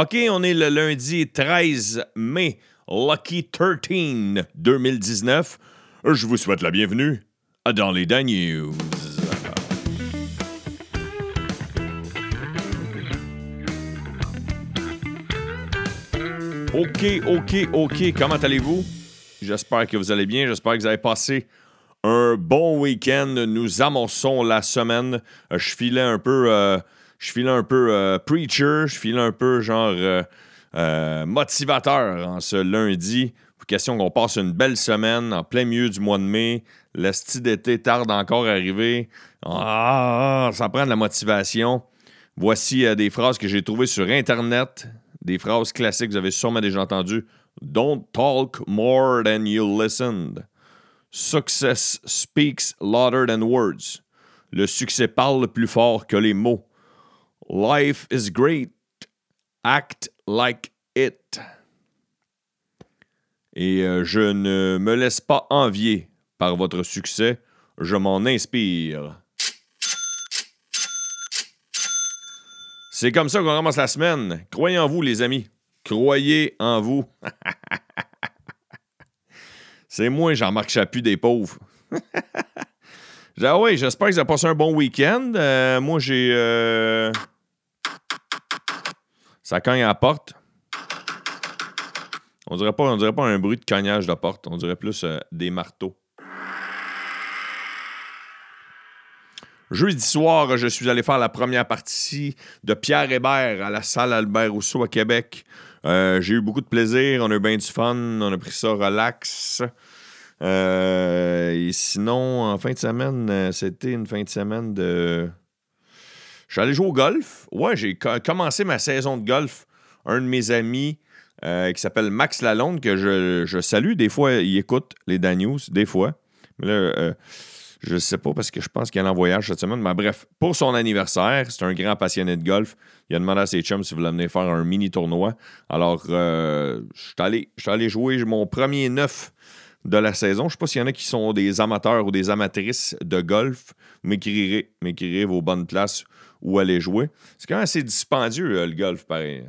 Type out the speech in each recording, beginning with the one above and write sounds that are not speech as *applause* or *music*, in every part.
OK, on est le lundi 13 mai, Lucky 13 2019. Je vous souhaite la bienvenue dans les Dan News. OK, OK, OK. Comment allez-vous? J'espère que vous allez bien. J'espère que vous avez passé un bon week-end. Nous amorçons la semaine. Je filais un peu, euh, je filais un peu euh, preacher. Je filais un peu genre motivateur en ce lundi. Question qu'on passe une belle semaine en plein milieu du mois de mai. Le style d'été tarde encore à arriver. Ah, ça prend de la motivation. Voici des phrases que j'ai trouvées sur Internet des phrases classiques, vous avez sûrement déjà entendu. Don't talk more than you listened. Success speaks louder than words. Le succès parle plus fort que les mots. Life is great. Act like it. Et euh, je ne me laisse pas envier par votre succès, je m'en inspire. C'est comme ça qu'on commence la semaine. Croyez en vous, les amis. Croyez en vous. *laughs* C'est moi, Jean-Marc Chaput des pauvres. *laughs* ah j'espère que vous avez passé un bon week-end. Euh, moi, j'ai. Euh, ça cogne à la porte. On dirait pas, on dirait pas un bruit de cognage de porte. On dirait plus euh, des marteaux. Jeudi soir, je suis allé faire la première partie de Pierre Hébert à la salle Albert Rousseau à Québec. Euh, j'ai eu beaucoup de plaisir, on a eu bien du fun, on a pris ça relax. Euh, et sinon, en fin de semaine, c'était une fin de semaine de. Je suis allé jouer au golf. Ouais, j'ai commencé ma saison de golf. Un de mes amis qui s'appelle Max Lalonde, que je, je, salue. Des fois, il écoute les Dan News, des fois. Mais là, je ne sais pas parce que je pense qu'il est en voyage cette semaine. Mais bref, pour son anniversaire, c'est un grand passionné de golf. Il a demandé à ses chums s'il voulait venir faire un mini tournoi. Alors, euh, je suis allé, allé, jouer mon premier neuf de la saison. Je ne sais pas s'il y en a qui sont des amateurs ou des amatrices de golf. M'écrirez, m'écrirez vos bonnes places où aller jouer. C'est quand même assez dispendieux, euh, le golf, pareil.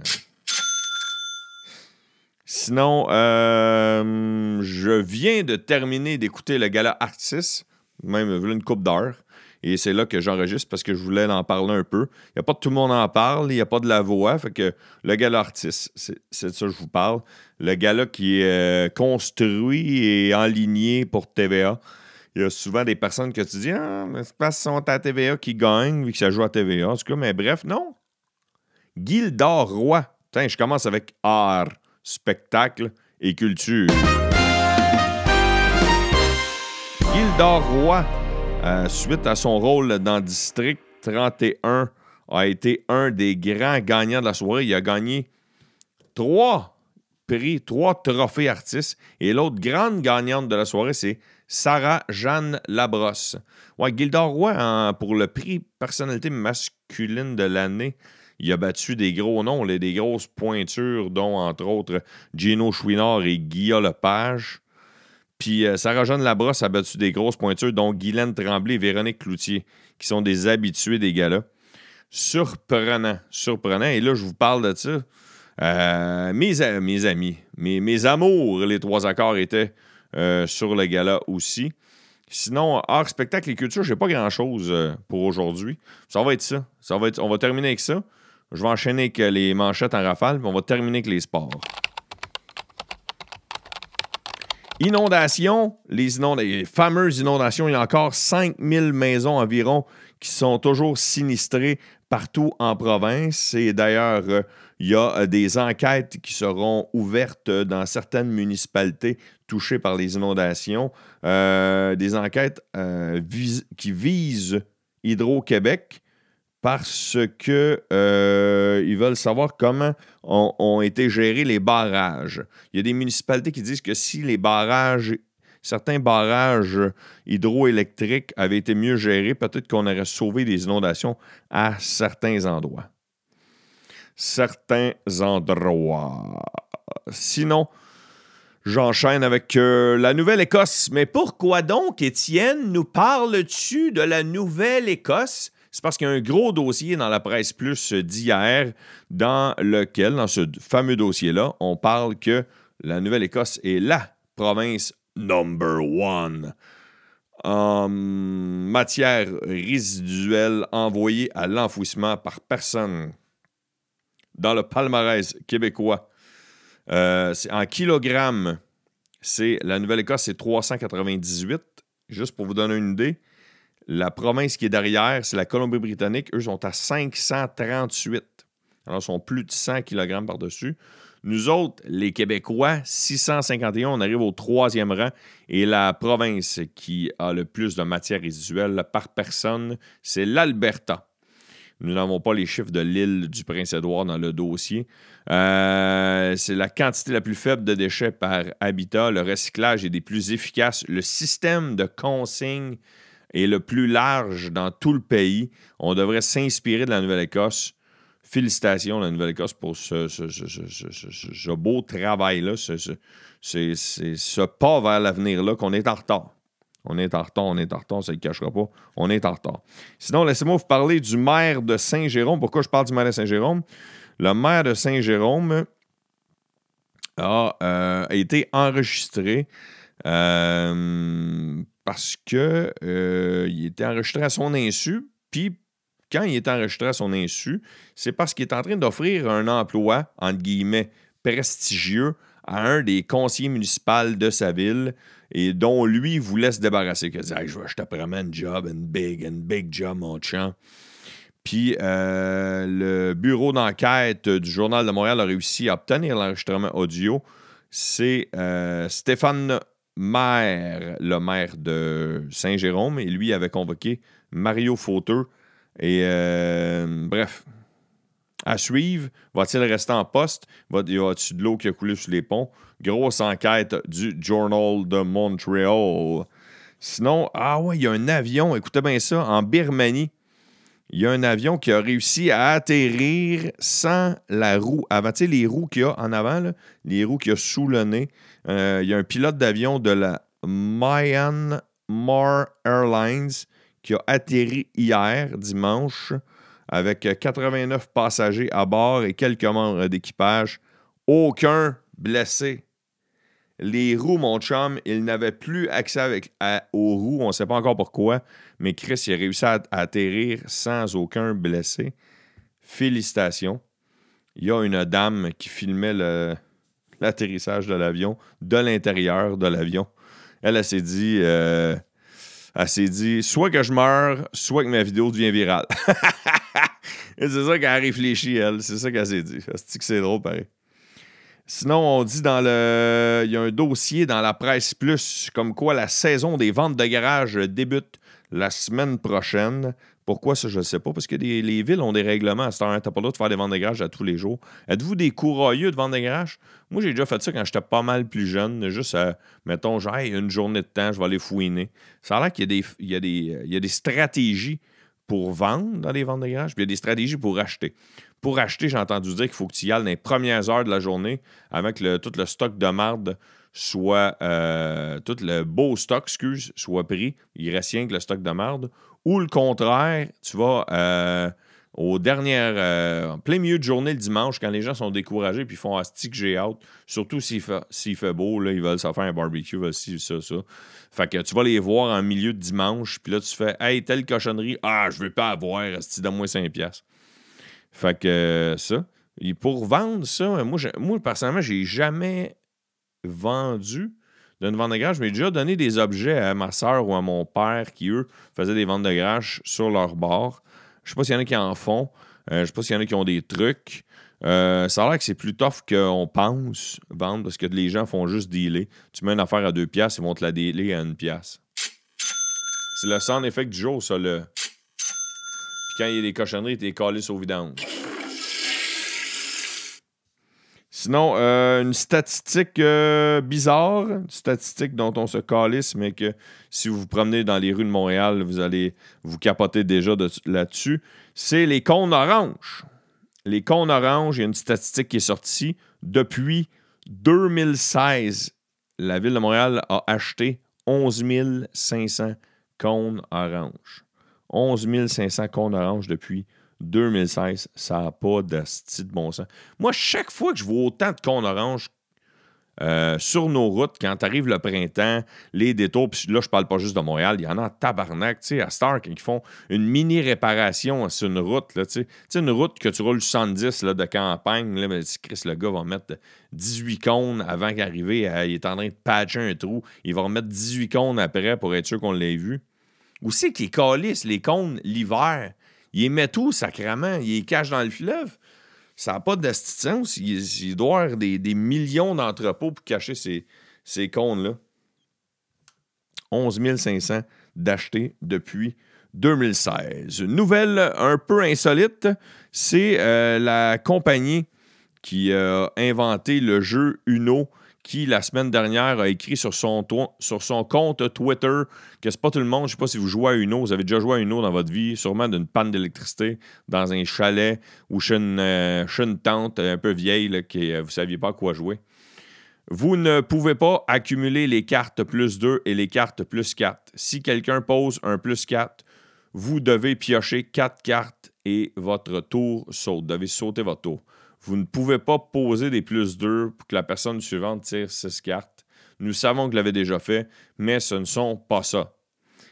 Sinon, euh, je viens de terminer d'écouter le gala Artis même une coupe d'heure. Et c'est là que j'enregistre parce que je voulais en parler un peu. Il n'y a pas tout le monde en parle, il n'y a pas de la voix. Fait que le gala artiste, c'est de ça que je vous parle. Le gala qui est euh, construit et enligné pour TVA. Il y a souvent des personnes que tu dis Ah, mais c'est pas sont à TVA qui gagnent, vu que ça joue à TVA. En tout cas, mais bref, non. Gildor Roy. Putain, je commence avec art, spectacle et culture. Gildor Roy, euh, suite à son rôle dans District 31, a été un des grands gagnants de la soirée. Il a gagné trois prix, trois trophées artistes. Et l'autre grande gagnante de la soirée, c'est Sarah Jeanne Labrosse. Ouais, Gildor Roy, pour le prix personnalité masculine de l'année, il a battu des gros noms, des grosses pointures, dont entre autres Gino Chouinard et Guillaume Lepage. Puis euh, Sarah-Jeanne Labrosse a battu des grosses pointures, dont Guylaine Tremblay et Véronique Cloutier, qui sont des habitués des galas. Surprenant, surprenant. Et là, je vous parle de ça. Euh, mes, amis, mes, amours, les trois accords étaient euh, sur le gala aussi. Sinon, art, spectacle et culture, j'ai pas grand-chose pour aujourd'hui. Ça va être ça. ça va être, on va terminer avec ça. Je vais enchaîner avec les manchettes en rafale, on va terminer avec les sports. Inondations, les, fameuses inondations, il y a encore 5000 maisons environ qui sont toujours sinistrées partout en province. Et d'ailleurs, euh, il y a euh, des enquêtes qui seront ouvertes dans certaines municipalités touchées par les inondations. Euh, des enquêtes qui visent Hydro-Québec parce que euh, ils veulent savoir comment ont, été gérés les barrages. Il y a des municipalités qui disent que si les barrages, certains barrages hydroélectriques avaient été mieux gérés, peut-être qu'on aurait sauvé des inondations à certains endroits. Certains endroits. Sinon, J'enchaîne avec euh, la Nouvelle-Écosse. Mais pourquoi donc, Étienne, nous parles-tu de la Nouvelle-Écosse? C'est parce qu'il y a un gros dossier dans la presse plus d'hier, dans lequel, dans ce fameux dossier-là, on parle que la Nouvelle-Écosse est la province number one en matière résiduelle envoyée à l'enfouissement par personne dans le palmarès québécois. Euh, en kilogrammes, c'est la Nouvelle-Écosse, c'est 398. Juste pour vous donner une idée, la province qui est derrière, c'est la Colombie-Britannique. Eux sont à 538. Alors, ils sont plus de 100 kg par-dessus. Nous autres, les Québécois, 651, on arrive au troisième rang. Et la province qui a le plus de matière résiduelle par personne, c'est l'Alberta. Nous n'avons pas les chiffres de l'île du Prince-Édouard dans le dossier. Euh, c'est la quantité la plus faible de déchets par habitat. Le recyclage est des plus efficaces. Le système de consigne est le plus large dans tout le pays. On devrait s'inspirer de la Nouvelle-Écosse. Félicitations, la Nouvelle-Écosse, pour ce, beau travail-là, ce, pas vers l'avenir-là, qu'on est en retard. On est en retard, on est en retard, ça ne le cachera pas. On est en retard. Sinon, laissez-moi vous parler du maire de Saint-Jérôme. Pourquoi je parle du maire de Saint-Jérôme? Le maire de Saint-Jérôme a, euh, été enregistré euh, parce qu'il euh, était enregistré à son insu. Puis, quand il est enregistré à son insu, c'est parce qu'il est en train d'offrir un emploi, entre guillemets, prestigieux à un des conseillers municipaux de sa ville et dont lui voulait se débarrasser. Il dit je, te promets un job, une big, une big job, mon champ. Puis euh, le bureau d'enquête du Journal de Montréal a réussi à obtenir l'enregistrement audio. C'est euh, Stéphane Maire, le maire de Saint-Jérôme, et lui avait convoqué Mario Fauteux. Et euh, bref, à suivre. Va-t-il rester en poste? Va, y a-t-il de l'eau qui a coulé sur les ponts? Grosse enquête du Journal de Montréal. Sinon, ah ouais, il y a un avion, écoutez bien ça, en Birmanie. Il y a un avion qui a réussi à atterrir sans la roue avant. Tu sais, les roues qu'il y a en avant, les roues qu'il y a sous le nez. Euh, il y a un pilote d'avion de la Myanmar Airlines qui a atterri hier, dimanche, avec 89 passagers à bord et quelques membres d'équipage. Aucun blessé. Les roues, mon chum, il n'avait plus accès aux roues. On ne sait pas encore pourquoi, mais Chris a réussi à, atterrir sans aucun blessé. Félicitations. Il y a une dame qui filmait l'atterrissage de l'avion de l'intérieur de l'avion. Elle, elle s'est dit, euh, elle s'est dit, soit que je meurs, soit que ma vidéo devient virale. *laughs* c'est ça qu'elle a réfléchi, elle. C'est ça qu'elle s'est dit. C'est que c'est drôle, pareil. Sinon, on dit dans le. Il y a un dossier dans la presse plus comme quoi la saison des ventes de garage débute la semaine prochaine. Pourquoi ça, je ne sais pas. Parce que les villes ont des règlements à ce temps. Tu pas de faire des ventes de garage à tous les jours. Êtes-vous des courroyeux de ventes de garage? Moi, j'ai déjà fait ça quand j'étais pas mal plus jeune. Juste, mettons, genre, une journée de temps, je vais aller fouiner. Ça a l'air qu'il y, y, y, a des stratégies pour vendre dans les ventes de garage, puis il y a des stratégies pour acheter. Pour acheter, j'ai entendu dire qu'il faut que tu y ailles dans les premières heures de la journée avec le, tout le stock de marde soit euh, tout le beau stock, excuse, soit pris. Il reste rien que le stock de marde. Ou le contraire, tu vas euh, aux dernières, euh, plein milieu de journée le dimanche, quand les gens sont découragés puis font Asti que j'ai hâte, surtout s'il fait, beau, là, ils veulent se faire un barbecue, veulent ci, ça, ça. Fait que tu vas les voir en milieu de dimanche, puis là, tu fais Hey, telle cochonnerie, ah, je veux pas avoir, Asti, donne-moi 5$. Fait que ça. Et pour vendre ça, moi, moi personnellement, jamais vendu d'une vente de garage. Je déjà donné des objets à ma soeur ou à mon père qui, eux, faisaient des ventes de garage sur leur bord. Je sais pas s'il y en a qui en font. Euh, je sais pas s'il y en a qui ont des trucs. Euh, ça a l'air que c'est plus tough qu'on pense vendre parce que les gens font juste dealer. Tu mets une affaire à deux piastres, ils vont te la dealer à une pièce. C'est le sound effect du jour, ça, là. Puis quand il y a des cochonneries, t'es calé au vidange. Sinon, euh, une statistique euh, bizarre, une statistique dont on se calisse, mais que si vous vous promenez dans les rues de Montréal, vous allez vous capoter déjà là-dessus, c'est les cônes oranges. Les cônes oranges, il y a une statistique qui est sortie. Depuis 2016, la ville de Montréal a acheté 11 500 cônes oranges. 11 500 cônes oranges depuis 2016. Ça n'a pas style de bon sens. Moi, chaque fois que je vois autant de cônes oranges euh, sur nos routes, quand arrive le printemps, les détours, puis là, je parle pas juste de Montréal, il y en a en tabarnak, tu sais, à Stark, qui font une mini-réparation sur une route, tu sais, une route que tu roules 70 là, de campagne, là, mais Chris, le gars va mettre 18 cônes avant qu'arrive, il est en train de patcher un trou, il va remettre 18 cônes après pour être sûr qu'on l'ait vu. Ou c'est qu'ils calissent les cônes l'hiver, il met tout sacrément, il les cache dans le fleuve. Ça n'a pas d'assistance. Il, il, doit avoir des, millions d'entrepôts pour cacher ces, ces là 11 500 d'acheter depuis 2016. Une nouvelle un peu insolite, c'est euh, la compagnie qui a inventé le jeu Uno qui, la semaine dernière, a écrit sur son, compte Twitter que c'est pas tout le monde. Je sais pas si vous jouez à Uno, vous avez déjà joué à Uno dans votre vie, sûrement d'une panne d'électricité dans un chalet ou chez une, euh, tante un peu vieille là, que euh, vous saviez pas à quoi jouer. Vous ne pouvez pas accumuler les cartes plus 2 et les cartes plus 4. Si quelqu'un pose un plus 4, vous devez piocher 4 cartes et votre tour saute. Vous devez sauter votre tour. Vous ne pouvez pas poser des plus 2 pour que la personne suivante tire 6 cartes. Nous savons que l'avez déjà fait, mais ce ne sont pas ça.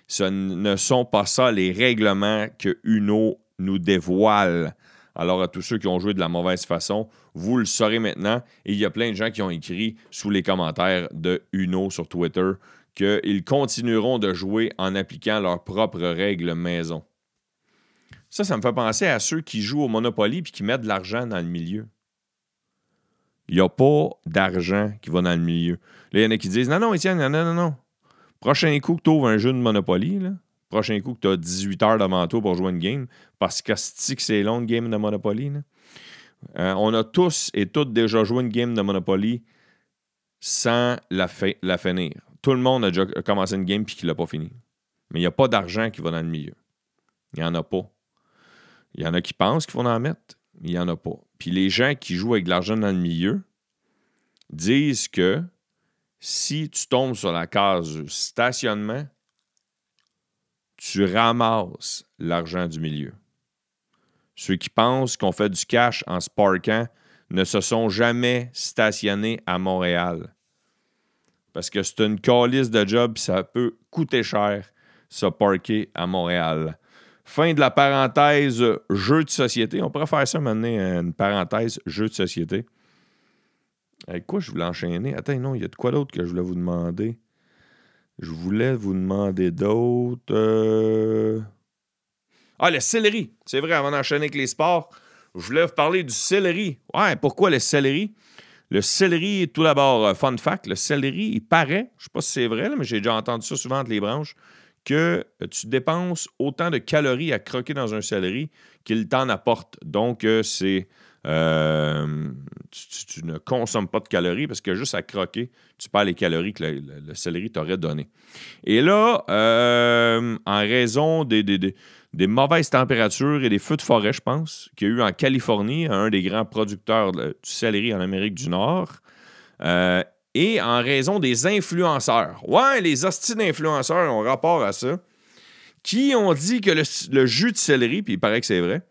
Ce ne sont pas ça les règlements que Uno nous dévoile. Alors, à tous ceux qui ont joué de la mauvaise façon, vous le saurez maintenant. Et il y a plein de gens qui ont écrit sous les commentaires de Uno sur Twitter qu'ils continueront de jouer en appliquant leurs propres règles maison. Ça, ça me fait penser à ceux qui jouent au Monopoly et qui mettent de l'argent dans le milieu. Il n'y a pas d'argent qui va dans le milieu. Là, il y en a qui disent Non, non, Étienne, non, non, non. Prochain coup que tu ouvres un jeu de Monopoly, prochain coup que tu as 18 heures devant toi pour jouer une game, parce que c'est long, game de Monopoly. Euh, on a tous et toutes déjà joué une game de Monopoly sans la, la finir. Tout le monde a déjà commencé une game et qui ne l'a pas fini. Mais il n'y a pas d'argent qui va dans le milieu. Il n'y en a pas. Il y en a qui pensent qu'il faut en mettre, mais il n'y en a pas. Puis les gens qui jouent avec de l'argent dans le milieu disent que si tu tombes sur la case stationnement, tu ramasses l'argent du milieu. Ceux qui pensent qu'on fait du cash en se parquant ne se sont jamais stationnés à Montréal. Parce que c'est une calice de job, ça peut coûter cher se parquer à Montréal. Fin de la parenthèse jeu de société. On pourrait faire ça maintenant, une parenthèse jeu de société. Avec quoi je voulais enchaîner? Attends, non, il y a de quoi d'autre que je voulais vous demander? Je voulais vous demander d'autres. Euh. Ah, le céleri. C'est vrai, avant d'enchaîner avec les sports, je voulais vous parler du céleri. Ouais, pourquoi le céleri? Le céleri, tout d'abord, euh, fun fact, le céleri, il paraît, je ne sais pas si c'est vrai, mais j'ai déjà entendu ça souvent entre les branches, que tu dépenses autant de calories à croquer dans un céleri qu'il t'en apporte. Donc, euh, c'est. Euh, tu, ne consommes pas de calories parce que juste à croquer, tu perds les calories que le, céleri t'aurait donné. Et là, euh, en raison des, mauvaises températures et des feux de forêt, je pense, qu'il y a eu en Californie, un des grands producteurs du céleri en Amérique du Nord, et en raison des influenceurs. Ouais, les hosties d'influenceurs ont rapport à ça. Qui ont dit que le, jus de céleri, puis il paraît que c'est vrai,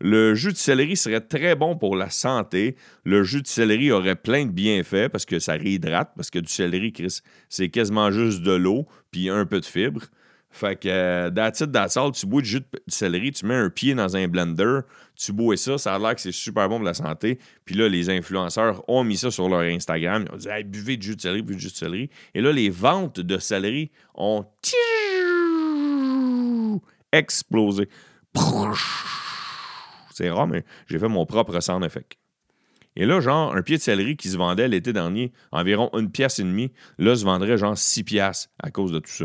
le jus de céleri serait très bon pour la santé. Le jus de céleri aurait plein de bienfaits parce que ça réhydrate, parce que du céleri, Chris, c'est quasiment juste de l'eau puis un peu de fibres. Fait que, euh, that's tu bois du jus de céleri, tu mets un pied dans un blender, tu bois ça, ça a l'air que c'est super bon pour la santé. Puis là, les influenceurs ont mis ça sur leur Instagram. Ils ont dit hey, buvez du jus de céleri, buvez du jus de céleri. Et là, les ventes de céleri ont explosé. C'est rare, mais j'ai fait mon propre sound effect. Et là, genre, un pied de céleri qui se vendait l'été dernier environ une pièce et demie, là, se vendrait genre six piastres à cause de tout ça.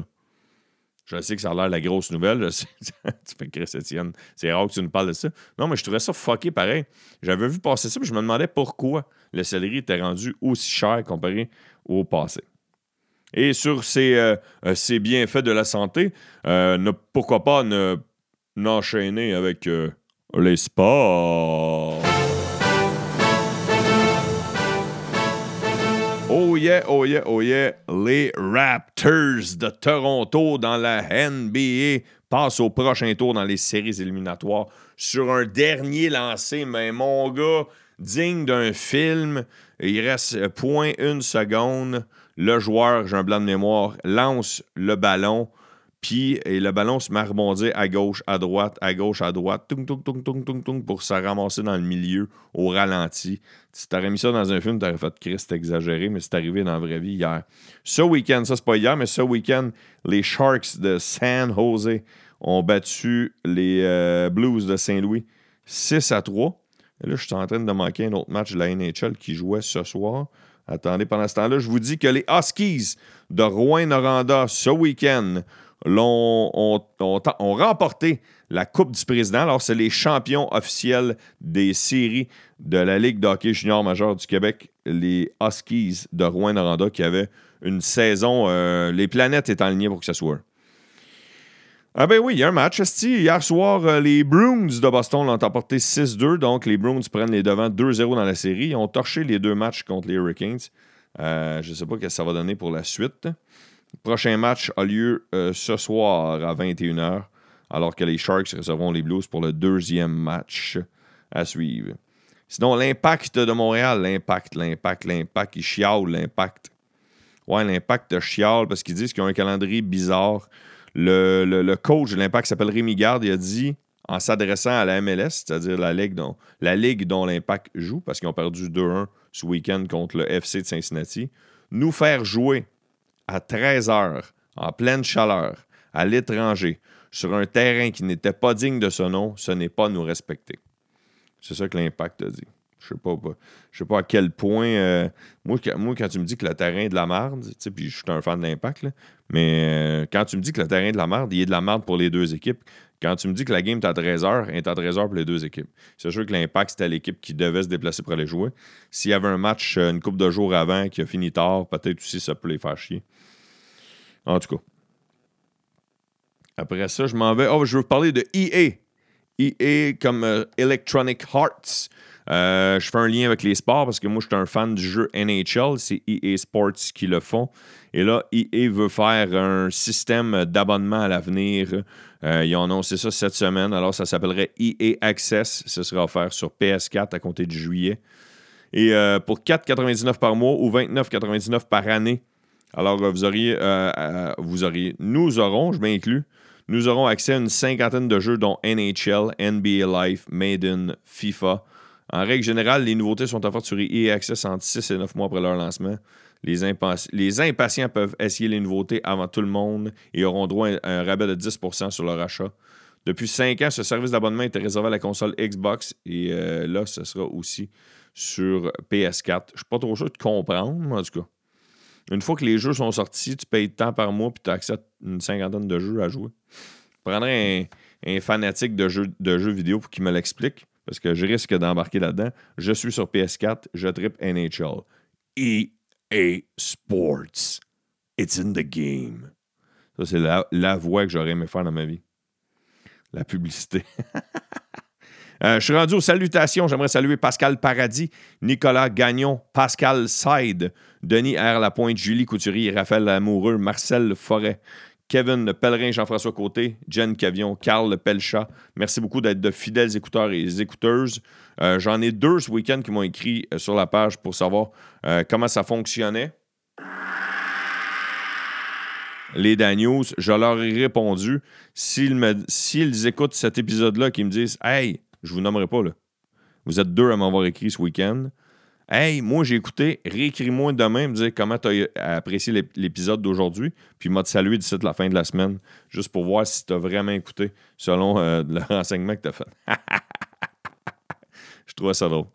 Je sais que ça a l'air la grosse nouvelle. *laughs* tu fais Chris Etienne. C'est rare que tu nous parles de ça. Non, mais je trouvais ça fucké pareil. J'avais vu passer ça, puis je me demandais pourquoi le céleri était rendu aussi cher comparé au passé. Et sur ces, euh, euh, ces bienfaits de la santé, euh, pourquoi pas ne, n'enchaîner avec les sports. Oh yeah, oh yeah, oh yeah, les Raptors de Toronto dans la NBA passe au prochain tour dans les séries éliminatoires sur un dernier lancé, mais mon gars, digne d'un film, il reste point une seconde. Le joueur, j'ai un blanc de mémoire, lance le ballon. Puis le ballon se met à rebondir à gauche, à droite, à gauche, à droite, tung, tung, tung, tung, tung, tung, pour se ramasser dans le milieu au ralenti. Si t'aurais mis ça dans un film, t'aurais fait Christ exagéré, mais c'est arrivé dans la vraie vie hier. Ce week-end, ça c'est pas hier, mais ce week-end, les Sharks de San Jose ont battu les euh, Blues de Saint-Louis 6 à 3. Et là, je suis en train de manquer un autre match de la NHL qui jouait ce soir. Attendez, pendant ce temps-là, je vous dis que les Huskies de Rouen-Noranda ce week-end ont, remporté la Coupe du Président. Alors, c'est les champions officiels des séries de la Ligue de hockey junior majeur du Québec, les Huskies de Rouen-Noranda, qui avaient une saison. Euh, les planètes étaient alignées pour que ça soit. Ah ben oui, il y a un match. Hier soir, euh, les Bruins de Boston l'ont emporté 6-2. Donc, les Bruins prennent les devants 2-0 dans la série. Ils ont torché les deux matchs contre les Hurricanes. Euh, je ne sais pas ce que ça va donner pour la suite. Le prochain match a lieu euh, ce soir à 21h, alors que les Sharks recevront les Blues pour le deuxième match à suivre. Sinon, l'impact de Montréal, l'impact, l'impact, l'impact, ils chialent l'impact. Ouais, l'impact chiale parce qu'ils disent qu'ils ont un calendrier bizarre. Le, coach de l'impact s'appelle Rémi Garde, il a dit, en s'adressant à la MLS, c'est-à-dire la ligue dont, la ligue dont l'impact joue, parce qu'ils ont perdu 2-1 ce week-end contre le FC de Cincinnati, nous faire jouer à 13 heures, en pleine chaleur, à l'étranger, sur un terrain qui n'était pas digne de ce nom, ce n'est pas nous respecter. C'est ça que l'impact a dit. Je ne sais pas, sais pas à quel point. Euh, moi, quand tu me dis que le terrain est de la merde, puis je suis un fan de l'impact, mais euh, quand tu me dis que le terrain est de la merde, il est de la merde pour les deux équipes. Quand tu me dis que la game est à 13 heures, elle est à 13 heures pour les deux équipes. C'est sûr que l'impact, c'était l'équipe qui devait se déplacer pour aller jouer. S'il y avait un match euh, une couple de jours avant qui a fini tard, peut-être aussi ça peut les faire chier. En tout cas. Après ça, je m'en vais. Oh, je veux parler de EA. EA comme euh, Electronic Hearts. Euh, je fais un lien avec les sports parce que moi, je suis un fan du jeu NHL. C'est EA Sports qui le font. Et là, EA veut faire un système d'abonnement à l'avenir. Euh, ils ont annoncé ça cette semaine. Alors, ça s'appellerait EA Access. Ce sera offert sur PS4 à compter de juillet. Et pour 4,99 par mois ou 29,99 par année, alors, vous auriez, euh, euh, vous auriez, nous aurons, je m'inclus, nous aurons accès à une cinquantaine de jeux dont NHL, NBA Life, Maiden, FIFA. En règle générale, les nouveautés sont offertes sur EA Access entre 6 et 9 mois après leur lancement. Les, impatients peuvent essayer les nouveautés avant tout le monde et auront droit à un rabais de 10% sur leur achat. Depuis 5 ans, ce service d'abonnement était réservé à la console Xbox et euh, là, ce sera aussi sur PS4. Je ne suis pas trop sûr de comprendre, en tout cas. Une fois que les jeux sont sortis, tu payes tant par mois puis tu acceptes une cinquantaine de jeux à jouer. Je prendrais un, fanatique de jeux, vidéo pour qu'il me l'explique parce que je risque d'embarquer là-dedans. Je suis sur PS4, je tripe NHL. EA Sports. It's in the game. Ça, c'est la, la voix que j'aurais aimé faire dans ma vie. La publicité. *laughs* Euh, je suis rendu aux salutations. J'aimerais saluer Pascal Paradis, Nicolas Gagnon, Pascal Side, Denis R. Lapointe, Julie Couturier, Raphaël Amoureux, Marcel Forêt, Kevin Pellerin, Jean-François Côté, Jen Cavion, Carl Pelchat. Merci beaucoup d'être de fidèles écouteurs et écouteuses. Euh, j'en ai deux ce week-end qui m'ont écrit euh, sur la page pour savoir comment ça fonctionnait. Les Daniels, je leur ai répondu. S'ils, écoutent cet épisode-là, qu'ils me disent Hey, je vous nommerai pas, là. Vous êtes deux à m'avoir écrit ce week-end. Hey, moi j'ai écouté, réécris-moi demain, me dire comment tu as apprécié l'épisode d'aujourd'hui, puis m'a salué d'ici la fin de la semaine, juste pour voir si tu as vraiment écouté selon euh, *laughs* le renseignement que tu as fait. *laughs* Je trouvais ça drôle.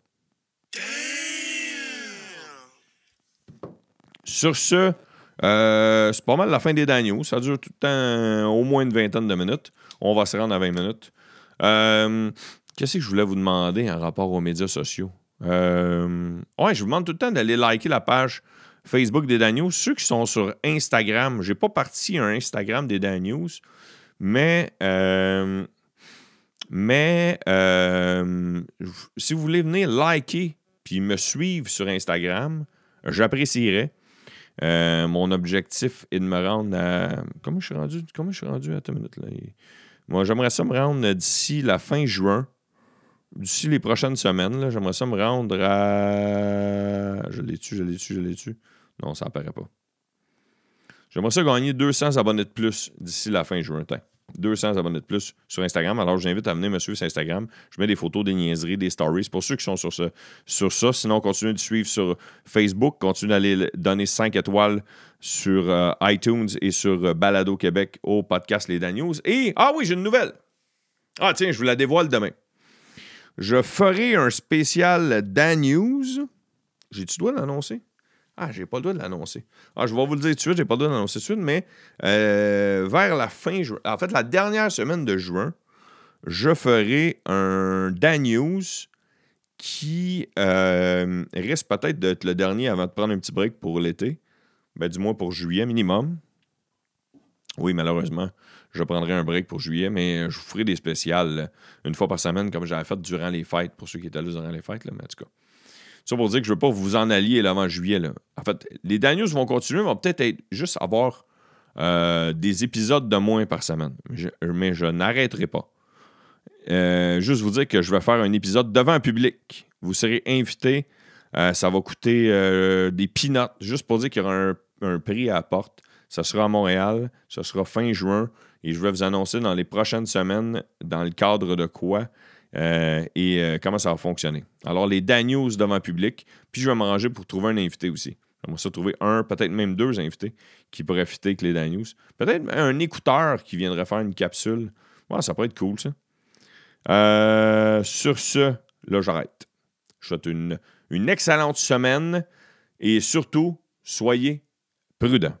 Sur ce, euh, c'est pas mal la fin des Daniels. Ça dure tout le temps au moins une vingtaine de minutes. On va se rendre à 20 minutes. Euh, Qu'est-ce que je voulais vous demander en rapport aux médias sociaux? Euh, ouais, je vous demande tout le temps d'aller liker la page Facebook des Dan News. Ceux qui sont sur Instagram, j'ai pas parti un Instagram des Dan News, mais, euh, mais euh, si vous voulez venir liker puis me suivre sur Instagram, j'apprécierais. Euh, mon objectif est de me rendre à. Comment je suis rendu? Comment je suis rendu? Attends une minute. Là. Moi, j'aimerais ça me rendre d'ici la fin juin. D'ici les prochaines semaines, j'aimerais ça me rendre à. Je l'ai tu, je l'ai tu, je l'ai tu. Non, ça apparaît pas. J'aimerais ça gagner 200 abonnés de plus d'ici la fin juin. 200 abonnés de plus sur Instagram. Alors, j'invite à venir me suivre sur Instagram. Je mets des photos, des niaiseries, des stories. Pour ceux qui sont sur, sur ça, sinon, continuez de suivre sur Facebook. Continuez d'aller donner 5 étoiles sur euh, iTunes et sur euh, Balado Québec au podcast Les Dan News. Et, ah oui, j'ai une nouvelle. Ah, tiens, je vous la dévoile demain. Je ferai un spécial Dan News. J'ai-tu dois l'annoncer? Ah, j'ai pas le droit de l'annoncer. Ah, je vais vous le dire tout de suite, j'ai pas le droit de l'annoncer tout de suite, mais euh, vers la fin juin, en fait, la dernière semaine de juin, je ferai un Dan News qui euh, risque peut-être d'être le dernier avant de prendre un petit break pour l'été. Ben, du moins pour juillet minimum. Oui, malheureusement, je prendrai un break pour juillet, mais je vous ferai des spéciales une fois par semaine, comme j'avais fait durant les fêtes, pour ceux qui étaient là durant les fêtes, là, mais en tout cas. Ça pour dire que je ne veux pas vous en allier l'avant juillet. En fait, les Daniels vont continuer, vont peut-être être juste avoir euh, des épisodes de moins par semaine. mais je n'arrêterai pas. Euh, juste vous dire que je vais faire un épisode devant un public. Vous serez invité. Euh, ça va coûter des peanuts, juste pour dire qu'il y aura un, prix à la porte. Ça sera à Montréal. Ça sera fin juin. Et je vais vous annoncer dans les prochaines semaines dans le cadre de quoi euh, et euh, comment ça va fonctionner. Alors, les Daniels devant le public, puis je vais m'arranger pour trouver un invité aussi. J'aimerais ça trouver un, peut-être même deux invités qui pourraient fitter avec les Daniels. Peut-être un écouteur qui viendrait faire une capsule. ça pourrait être cool, ça. Euh, sur ce, là, j'arrête. Je souhaite une excellente semaine et surtout, soyez prudents.